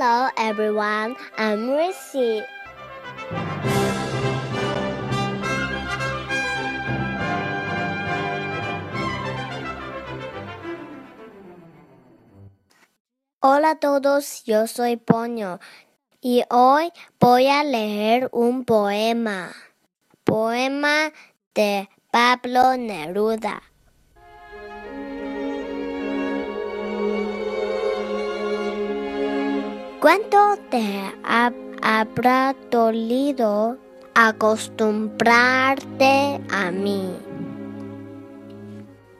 Hello everyone, I'm Rissy. Hola a todos, yo soy Poño y hoy voy a leer un poema. Poema de Pablo Neruda. ¿Cuánto te habrá dolido acostumbrarte a mí?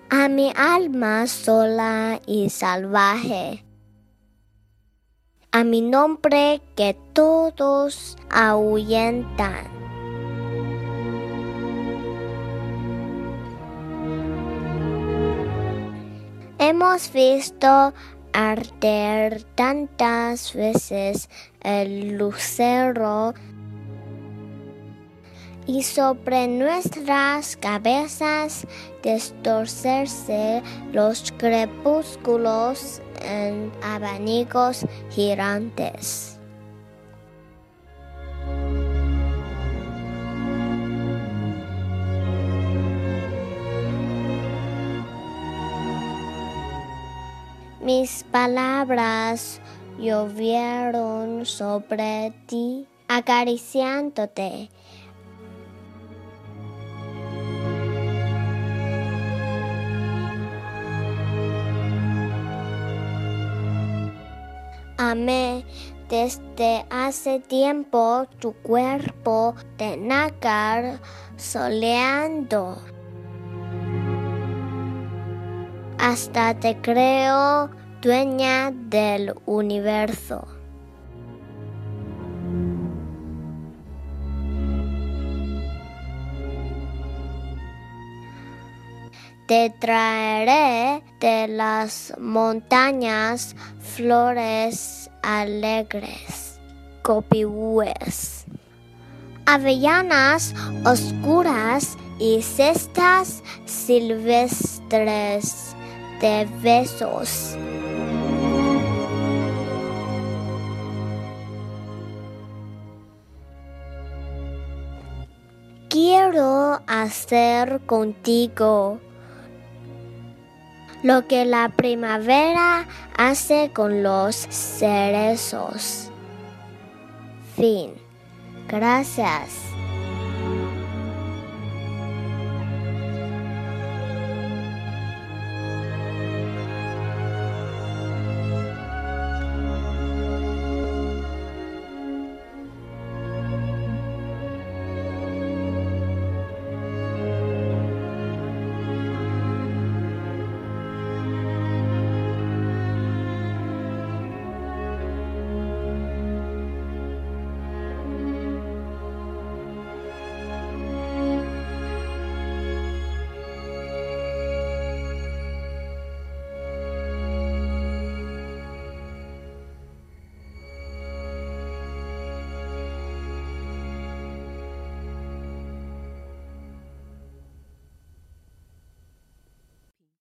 A mi alma sola y salvaje. A mi nombre que todos ahuyentan. Hemos visto arder tantas veces el lucero y sobre nuestras cabezas distorcerse los crepúsculos en abanicos girantes. Mis palabras llovieron sobre ti, acariciándote. Amé desde hace tiempo tu cuerpo de nácar soleando. Hasta te creo dueña del universo. Te traeré de las montañas flores alegres, copihúes, avellanas oscuras y cestas silvestres de besos. Quiero hacer contigo lo que la primavera hace con los cerezos. Fin. Gracias.